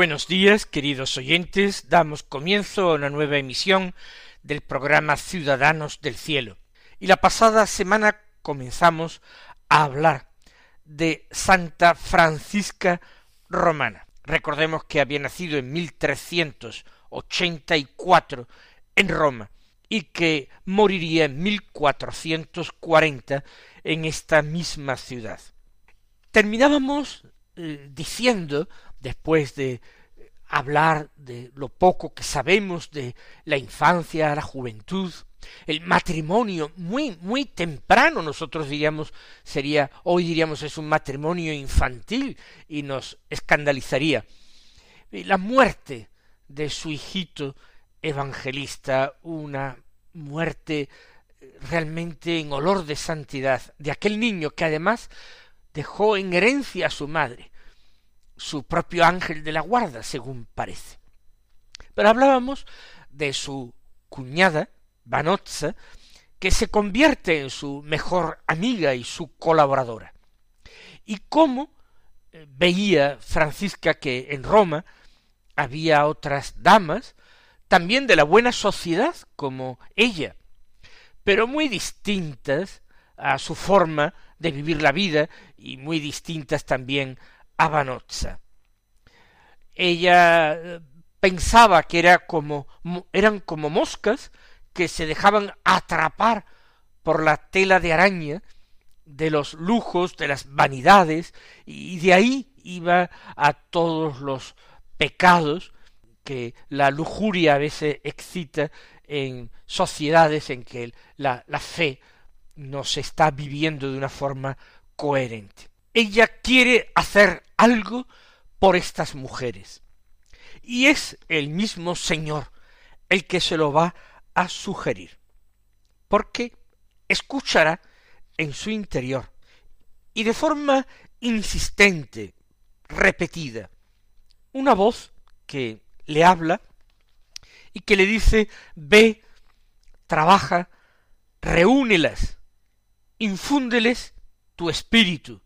Buenos días, queridos oyentes. Damos comienzo a una nueva emisión del programa Ciudadanos del Cielo. Y la pasada semana comenzamos a hablar de Santa Francisca Romana. Recordemos que había nacido en 1384 en Roma y que moriría en 1440 en esta misma ciudad. Terminábamos diciendo después de hablar de lo poco que sabemos de la infancia, la juventud, el matrimonio muy muy temprano nosotros diríamos sería hoy diríamos es un matrimonio infantil y nos escandalizaría. La muerte de su hijito evangelista una muerte realmente en olor de santidad de aquel niño que además dejó en herencia a su madre su propio ángel de la guarda, según parece. Pero hablábamos de su cuñada, Vanozza, que se convierte en su mejor amiga y su colaboradora. Y cómo eh, veía Francisca que en Roma había otras damas, también de la buena sociedad como ella, pero muy distintas a su forma de vivir la vida y muy distintas también Abanotza. Ella eh, pensaba que era como, eran como moscas que se dejaban atrapar por la tela de araña de los lujos, de las vanidades, y de ahí iba a todos los pecados que la lujuria a veces excita en sociedades en que la, la fe no se está viviendo de una forma coherente ella quiere hacer algo por estas mujeres. Y es el mismo Señor el que se lo va a sugerir. Porque escuchará en su interior y de forma insistente, repetida, una voz que le habla y que le dice, ve, trabaja, reúnelas, infúndeles tu espíritu,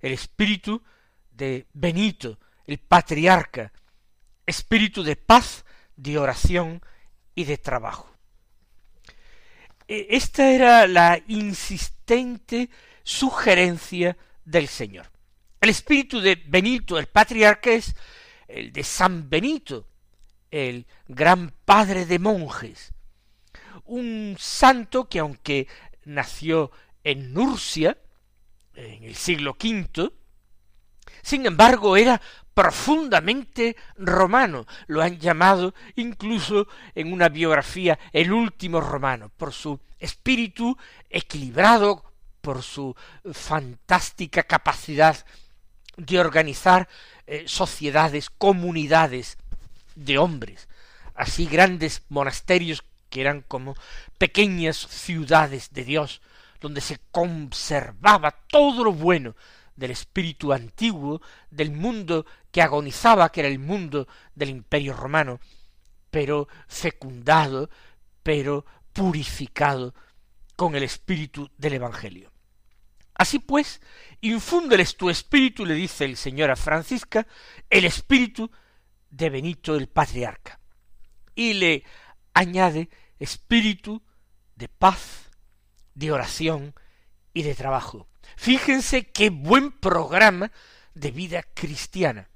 el espíritu de Benito, el patriarca, espíritu de paz, de oración y de trabajo. E, esta era la insistente sugerencia del Señor. El espíritu de Benito, el patriarca, es el de San Benito, el gran padre de monjes, un santo que aunque nació en Nurcia, en el siglo V, sin embargo era profundamente romano, lo han llamado incluso en una biografía el último romano, por su espíritu equilibrado, por su fantástica capacidad de organizar eh, sociedades, comunidades de hombres, así grandes monasterios que eran como pequeñas ciudades de Dios, donde se conservaba todo lo bueno del espíritu antiguo, del mundo que agonizaba, que era el mundo del imperio romano, pero fecundado, pero purificado con el espíritu del Evangelio. Así pues, infúndeles tu espíritu, le dice el Señor a Francisca, el espíritu de Benito el Patriarca. Y le añade espíritu de paz, de oración y de trabajo. Fíjense qué buen programa de vida cristiana.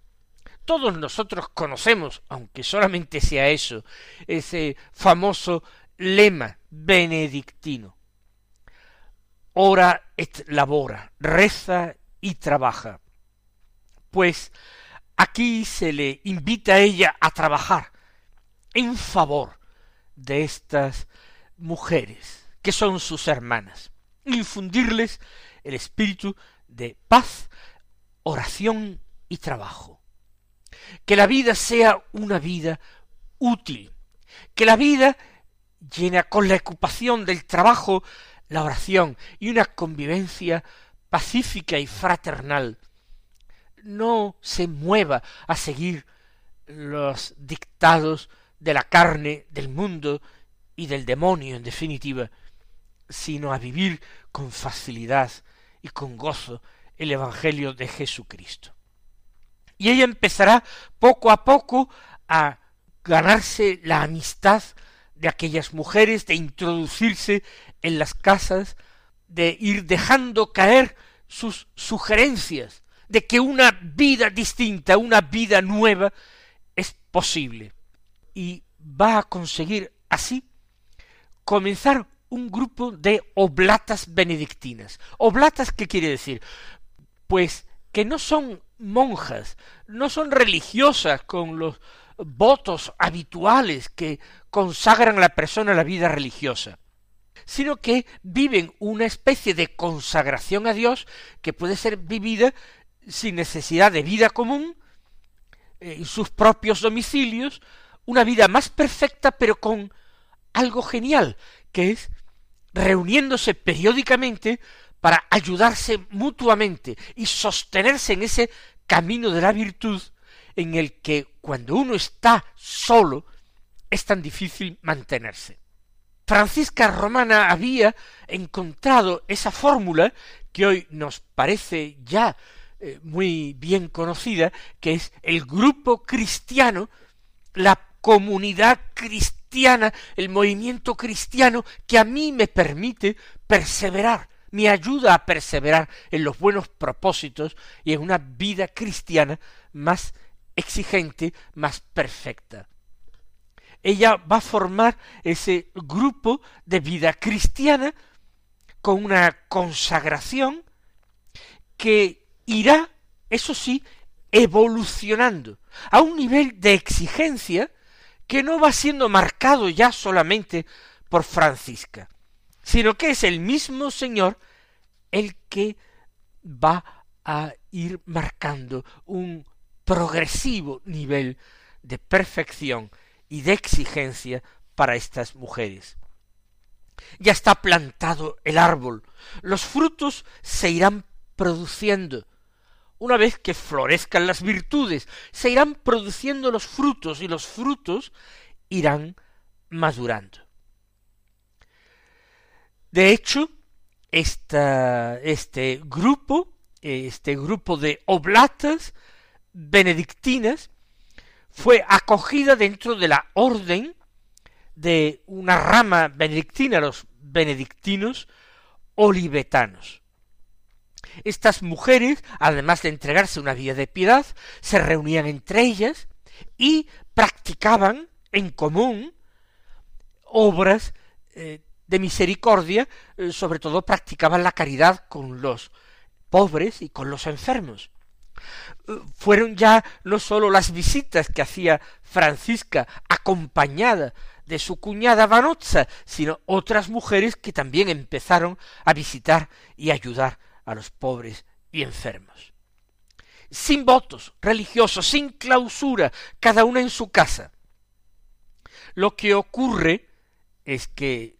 Todos nosotros conocemos, aunque solamente sea eso, ese famoso lema benedictino. Ora et labora, reza y trabaja. Pues aquí se le invita a ella a trabajar en favor de estas mujeres, que son sus hermanas, infundirles el espíritu de paz, oración y trabajo. Que la vida sea una vida útil, que la vida llena con la ocupación del trabajo, la oración y una convivencia pacífica y fraternal, no se mueva a seguir los dictados de la carne, del mundo y del demonio, en definitiva, sino a vivir con facilidad y con gozo el Evangelio de Jesucristo. Y ella empezará poco a poco a ganarse la amistad de aquellas mujeres, de introducirse en las casas, de ir dejando caer sus sugerencias, de que una vida distinta, una vida nueva es posible. Y va a conseguir así comenzar un grupo de oblatas benedictinas. ¿Oblatas qué quiere decir? Pues que no son monjas, no son religiosas con los votos habituales que consagran a la persona a la vida religiosa, sino que viven una especie de consagración a Dios que puede ser vivida sin necesidad de vida común, eh, en sus propios domicilios, una vida más perfecta, pero con algo genial, que es reuniéndose periódicamente para ayudarse mutuamente y sostenerse en ese camino de la virtud en el que cuando uno está solo es tan difícil mantenerse. Francisca Romana había encontrado esa fórmula que hoy nos parece ya eh, muy bien conocida, que es el grupo cristiano, la comunidad cristiana, el movimiento cristiano que a mí me permite perseverar, me ayuda a perseverar en los buenos propósitos y en una vida cristiana más exigente, más perfecta. Ella va a formar ese grupo de vida cristiana con una consagración que irá, eso sí, evolucionando a un nivel de exigencia que no va siendo marcado ya solamente por Francisca, sino que es el mismo Señor el que va a ir marcando un progresivo nivel de perfección y de exigencia para estas mujeres. Ya está plantado el árbol, los frutos se irán produciendo, una vez que florezcan las virtudes, se irán produciendo los frutos y los frutos irán madurando. De hecho, este grupo, este grupo de oblatas benedictinas, fue acogida dentro de la orden de una rama benedictina, los benedictinos olivetanos. Estas mujeres, además de entregarse una vida de piedad, se reunían entre ellas y practicaban en común obras eh, de misericordia, eh, sobre todo practicaban la caridad con los pobres y con los enfermos. Eh, fueron ya no sólo las visitas que hacía Francisca acompañada de su cuñada Vanozza, sino otras mujeres que también empezaron a visitar y ayudar a los pobres y enfermos. Sin votos religiosos, sin clausura, cada una en su casa. Lo que ocurre es que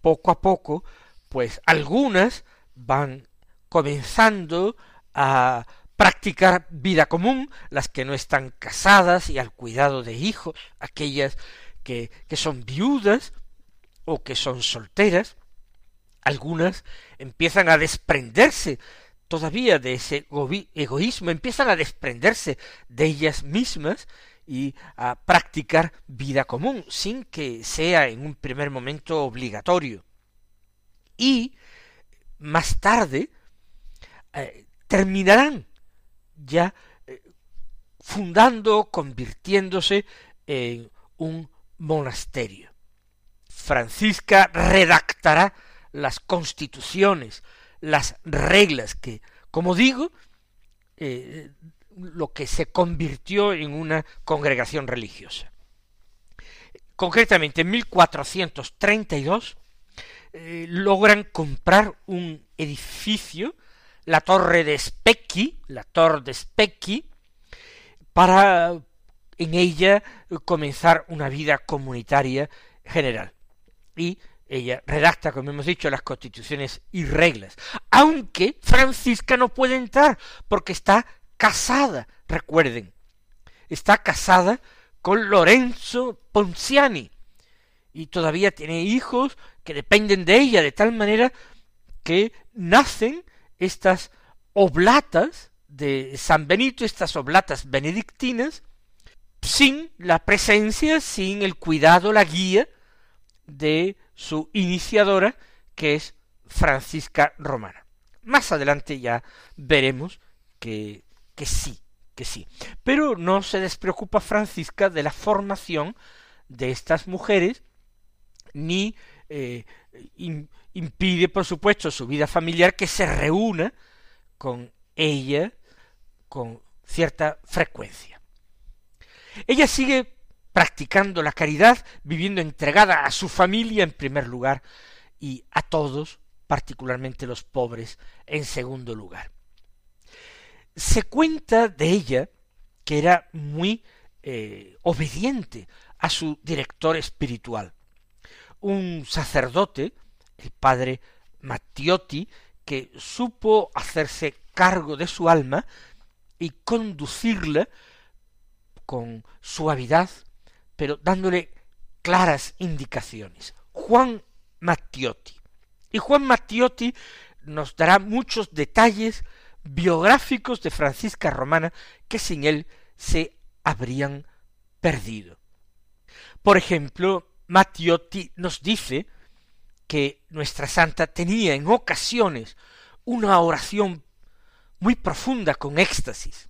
poco a poco, pues algunas van comenzando a practicar vida común, las que no están casadas y al cuidado de hijos, aquellas que, que son viudas o que son solteras, algunas empiezan a desprenderse todavía de ese egoísmo, empiezan a desprenderse de ellas mismas y a practicar vida común, sin que sea en un primer momento obligatorio. Y más tarde eh, terminarán ya eh, fundando, convirtiéndose en un monasterio. Francisca redactará las constituciones, las reglas que, como digo, eh, lo que se convirtió en una congregación religiosa. Concretamente, en 1432 eh, logran comprar un edificio, la Torre de Specchi, la Torre de Specchi, para en ella comenzar una vida comunitaria general. Y ella redacta, como hemos dicho, las constituciones y reglas, aunque Francisca no puede entrar porque está casada, recuerden, está casada con Lorenzo Ponciani y todavía tiene hijos que dependen de ella de tal manera que nacen estas oblatas de San Benito, estas oblatas benedictinas, sin la presencia, sin el cuidado, la guía de su iniciadora, que es Francisca Romana. Más adelante ya veremos que, que sí, que sí. Pero no se despreocupa Francisca de la formación de estas mujeres, ni eh, impide, por supuesto, su vida familiar que se reúna con ella con cierta frecuencia. Ella sigue practicando la caridad, viviendo entregada a su familia en primer lugar y a todos, particularmente los pobres, en segundo lugar. Se cuenta de ella que era muy eh, obediente a su director espiritual, un sacerdote, el padre Mattiotti, que supo hacerse cargo de su alma y conducirla con suavidad, pero dándole claras indicaciones. Juan Mattiotti. Y Juan Mattiotti nos dará muchos detalles biográficos de Francisca Romana que sin él se habrían perdido. Por ejemplo, Mattiotti nos dice que nuestra santa tenía en ocasiones una oración muy profunda con éxtasis.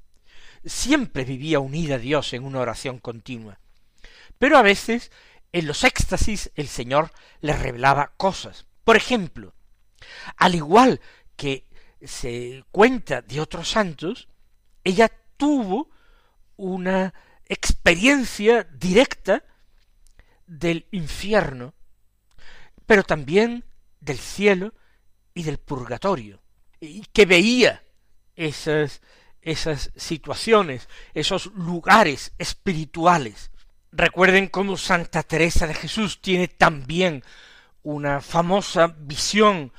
Siempre vivía unida a Dios en una oración continua. Pero a veces en los éxtasis el Señor le revelaba cosas. Por ejemplo, al igual que se cuenta de otros santos, ella tuvo una experiencia directa del infierno, pero también del cielo y del purgatorio, y que veía esas, esas situaciones, esos lugares espirituales. Recuerden cómo Santa Teresa de Jesús tiene también una famosa visión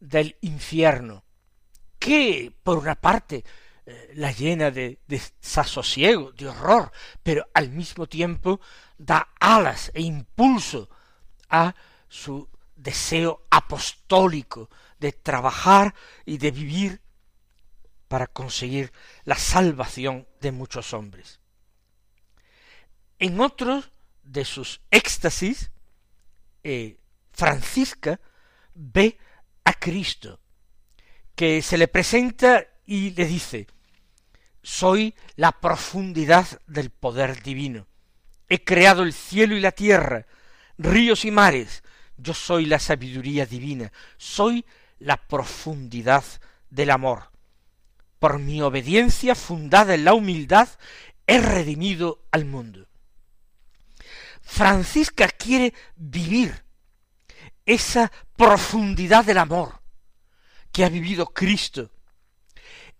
del infierno, que por una parte eh, la llena de desasosiego, de horror, pero al mismo tiempo da alas e impulso a su deseo apostólico de trabajar y de vivir para conseguir la salvación de muchos hombres. En otros de sus éxtasis, eh, Francisca ve a Cristo, que se le presenta y le dice, soy la profundidad del poder divino. He creado el cielo y la tierra, ríos y mares. Yo soy la sabiduría divina, soy la profundidad del amor. Por mi obediencia fundada en la humildad, he redimido al mundo. Francisca quiere vivir esa profundidad del amor que ha vivido Cristo,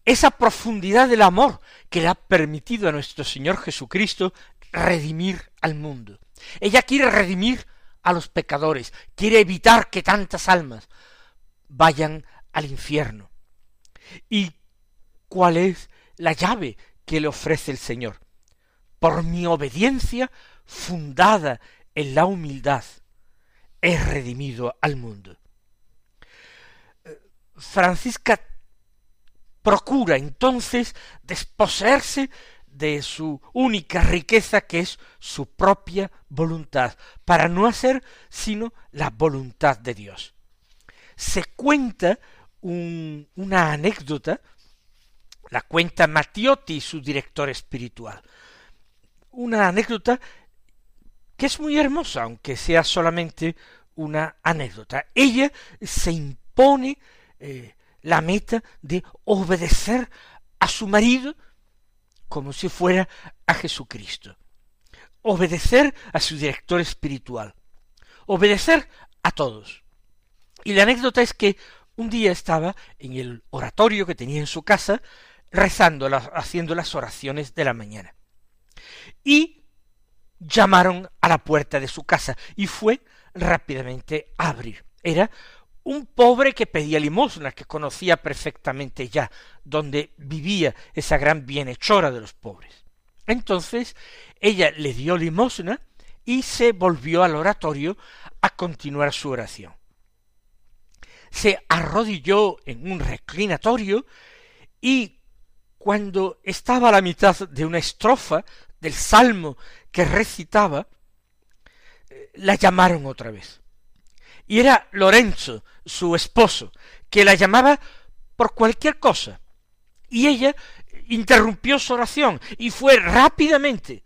esa profundidad del amor que le ha permitido a nuestro Señor Jesucristo redimir al mundo. Ella quiere redimir a los pecadores, quiere evitar que tantas almas vayan al infierno. ¿Y cuál es la llave que le ofrece el Señor? Por mi obediencia fundada en la humildad, he redimido al mundo. Francisca procura entonces desposeerse de su única riqueza que es su propia voluntad, para no hacer sino la voluntad de Dios. Se cuenta una anécdota, la cuenta Mattiotti, su director espiritual, una anécdota que es muy hermosa, aunque sea solamente una anécdota. Ella se impone eh, la meta de obedecer a su marido como si fuera a Jesucristo. obedecer a su director espiritual, obedecer a todos. Y la anécdota es que un día estaba en el oratorio que tenía en su casa, rezando, haciendo las oraciones de la mañana. Y llamaron a la puerta de su casa y fue rápidamente a abrir. Era un pobre que pedía limosna, que conocía perfectamente ya donde vivía esa gran bienhechora de los pobres. Entonces ella le dio limosna y se volvió al oratorio a continuar su oración. Se arrodilló en un reclinatorio y cuando estaba a la mitad de una estrofa del salmo que recitaba, eh, la llamaron otra vez. Y era Lorenzo, su esposo, que la llamaba por cualquier cosa. Y ella interrumpió su oración y fue rápidamente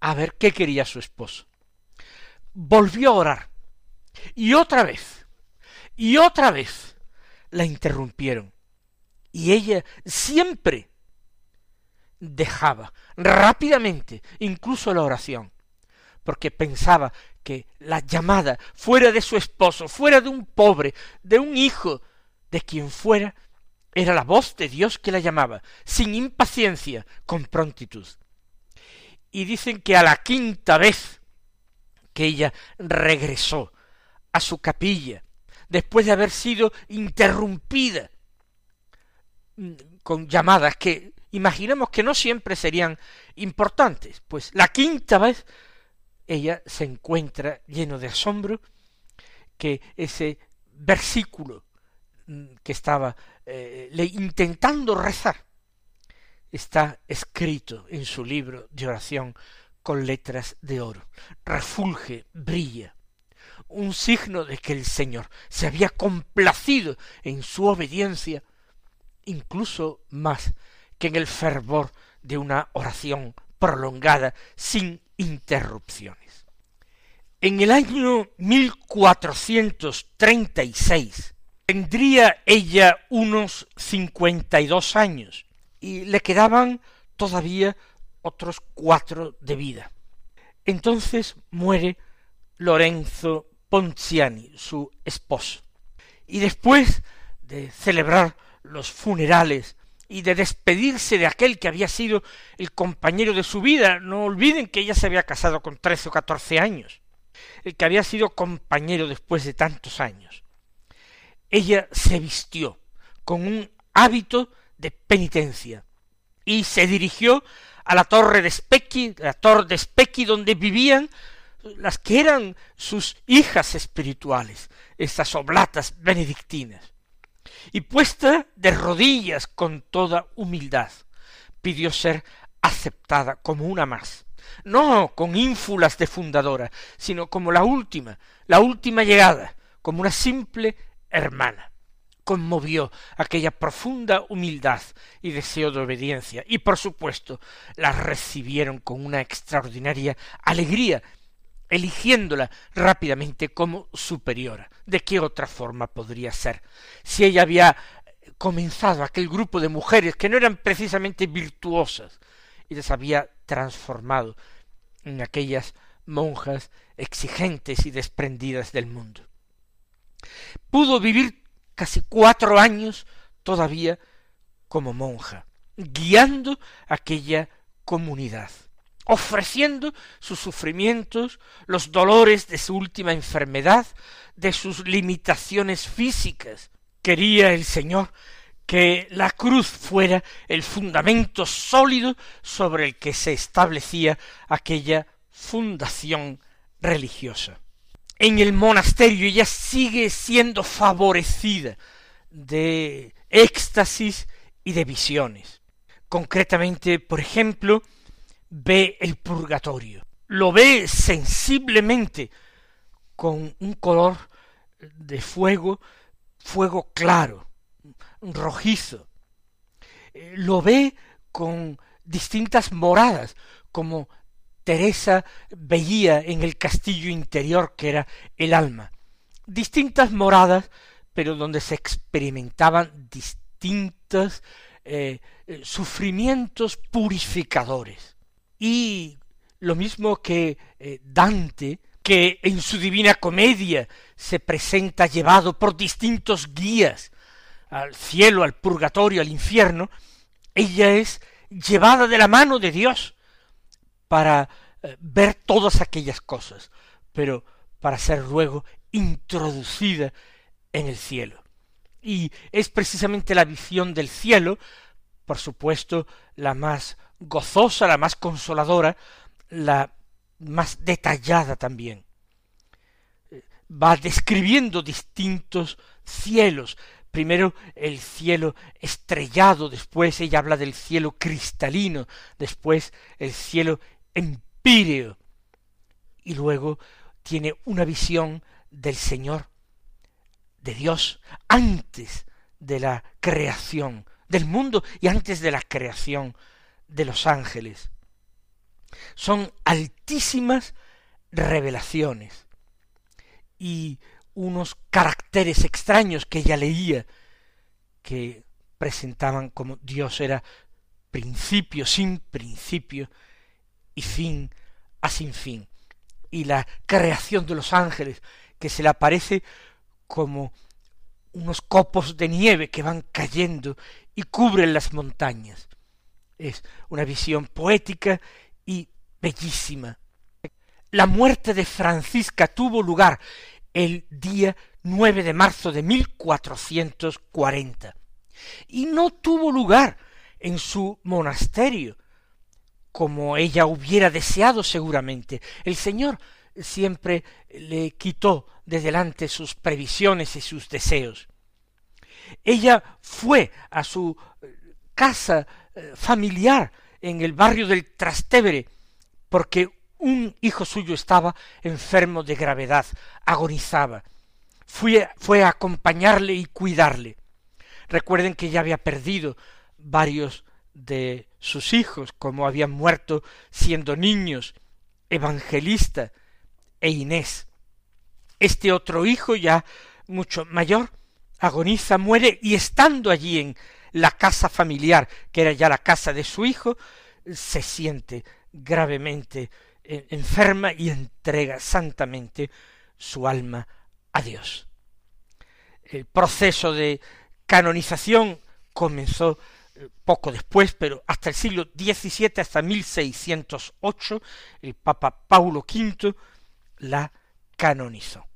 a ver qué quería su esposo. Volvió a orar. Y otra vez, y otra vez la interrumpieron. Y ella siempre dejaba rápidamente incluso la oración, porque pensaba que la llamada fuera de su esposo, fuera de un pobre, de un hijo, de quien fuera, era la voz de Dios que la llamaba, sin impaciencia, con prontitud. Y dicen que a la quinta vez que ella regresó a su capilla, después de haber sido interrumpida mm, con llamadas que imaginemos que no siempre serían importantes, pues la quinta vez ella se encuentra lleno de asombro que ese versículo mm, que estaba eh, le, intentando rezar está escrito en su libro de oración con letras de oro. Refulge, brilla. Un signo de que el Señor se había complacido en su obediencia, incluso más que en el fervor de una oración prolongada sin interrupciones. En el año 1436 tendría ella unos cincuenta y dos años y le quedaban todavía otros cuatro de vida. Entonces muere Lorenzo Ponciani, su esposo. Y después de celebrar los funerales y de despedirse de aquel que había sido el compañero de su vida, no olviden que ella se había casado con trece o catorce años, el que había sido compañero después de tantos años. Ella se vistió con un hábito de penitencia y se dirigió a la torre de Specchi, la torre de Specchi donde vivían las que eran sus hijas espirituales, estas oblatas benedictinas. Y puesta de rodillas con toda humildad, pidió ser aceptada como una más, no con ínfulas de fundadora, sino como la última, la última llegada, como una simple hermana. Conmovió aquella profunda humildad y deseo de obediencia, y por supuesto la recibieron con una extraordinaria alegría, eligiéndola rápidamente como superiora. ¿De qué otra forma podría ser? Si ella había comenzado aquel grupo de mujeres que no eran precisamente virtuosas, y las había transformado en aquellas monjas exigentes y desprendidas del mundo. Pudo vivir casi cuatro años todavía como monja, guiando aquella comunidad, ofreciendo sus sufrimientos, los dolores de su última enfermedad, de sus limitaciones físicas. Quería el Señor que la cruz fuera el fundamento sólido sobre el que se establecía aquella fundación religiosa en el monasterio ella sigue siendo favorecida de éxtasis y de visiones. Concretamente, por ejemplo, ve el purgatorio, lo ve sensiblemente con un color de fuego, fuego claro, rojizo. Lo ve con distintas moradas, como Teresa veía en el castillo interior que era el alma, distintas moradas, pero donde se experimentaban distintos eh, eh, sufrimientos purificadores. Y lo mismo que eh, Dante, que en su Divina Comedia se presenta llevado por distintos guías al cielo, al purgatorio, al infierno, ella es llevada de la mano de Dios para eh, ver todas aquellas cosas, pero para ser luego introducida en el cielo. Y es precisamente la visión del cielo, por supuesto, la más gozosa, la más consoladora, la más detallada también. Va describiendo distintos cielos. Primero el cielo estrellado, después ella habla del cielo cristalino, después el cielo empíreo. Y luego tiene una visión del Señor, de Dios, antes de la creación del mundo y antes de la creación de los ángeles. Son altísimas revelaciones y unos caracteres extraños que ella leía que presentaban como Dios era principio sin principio y fin a sin fin. Y la creación de los ángeles que se le aparece como unos copos de nieve que van cayendo y cubren las montañas. Es una visión poética y bellísima. La muerte de Francisca tuvo lugar el día 9 de marzo de 1440 y no tuvo lugar en su monasterio como ella hubiera deseado seguramente. El Señor siempre le quitó de delante sus previsiones y sus deseos. Ella fue a su casa eh, familiar en el barrio del Trastevere porque un hijo suyo estaba enfermo de gravedad, agonizaba. Fue, fue a acompañarle y cuidarle. Recuerden que ya había perdido varios de sus hijos, como habían muerto siendo niños, Evangelista e Inés. Este otro hijo, ya mucho mayor, agoniza, muere, y estando allí en la casa familiar, que era ya la casa de su hijo, se siente gravemente eh, enferma y entrega santamente su alma a Dios. El proceso de canonización comenzó eh, poco después, pero hasta el siglo XVII, hasta 1608, el Papa Paulo V la canonizó.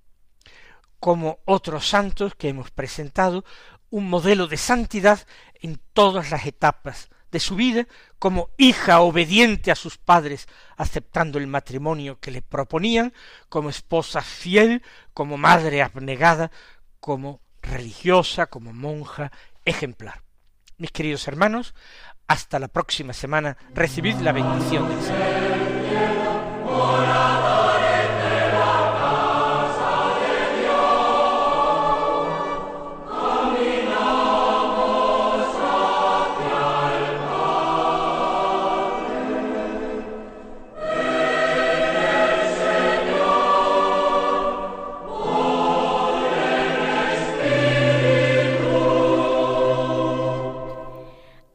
Como otros santos que hemos presentado, un modelo de santidad en todas las etapas de su vida, como hija obediente a sus padres, aceptando el matrimonio que le proponían, como esposa fiel, como madre abnegada, como religiosa, como monja ejemplar. Mis queridos hermanos, hasta la próxima semana, recibid la bendición del Señor.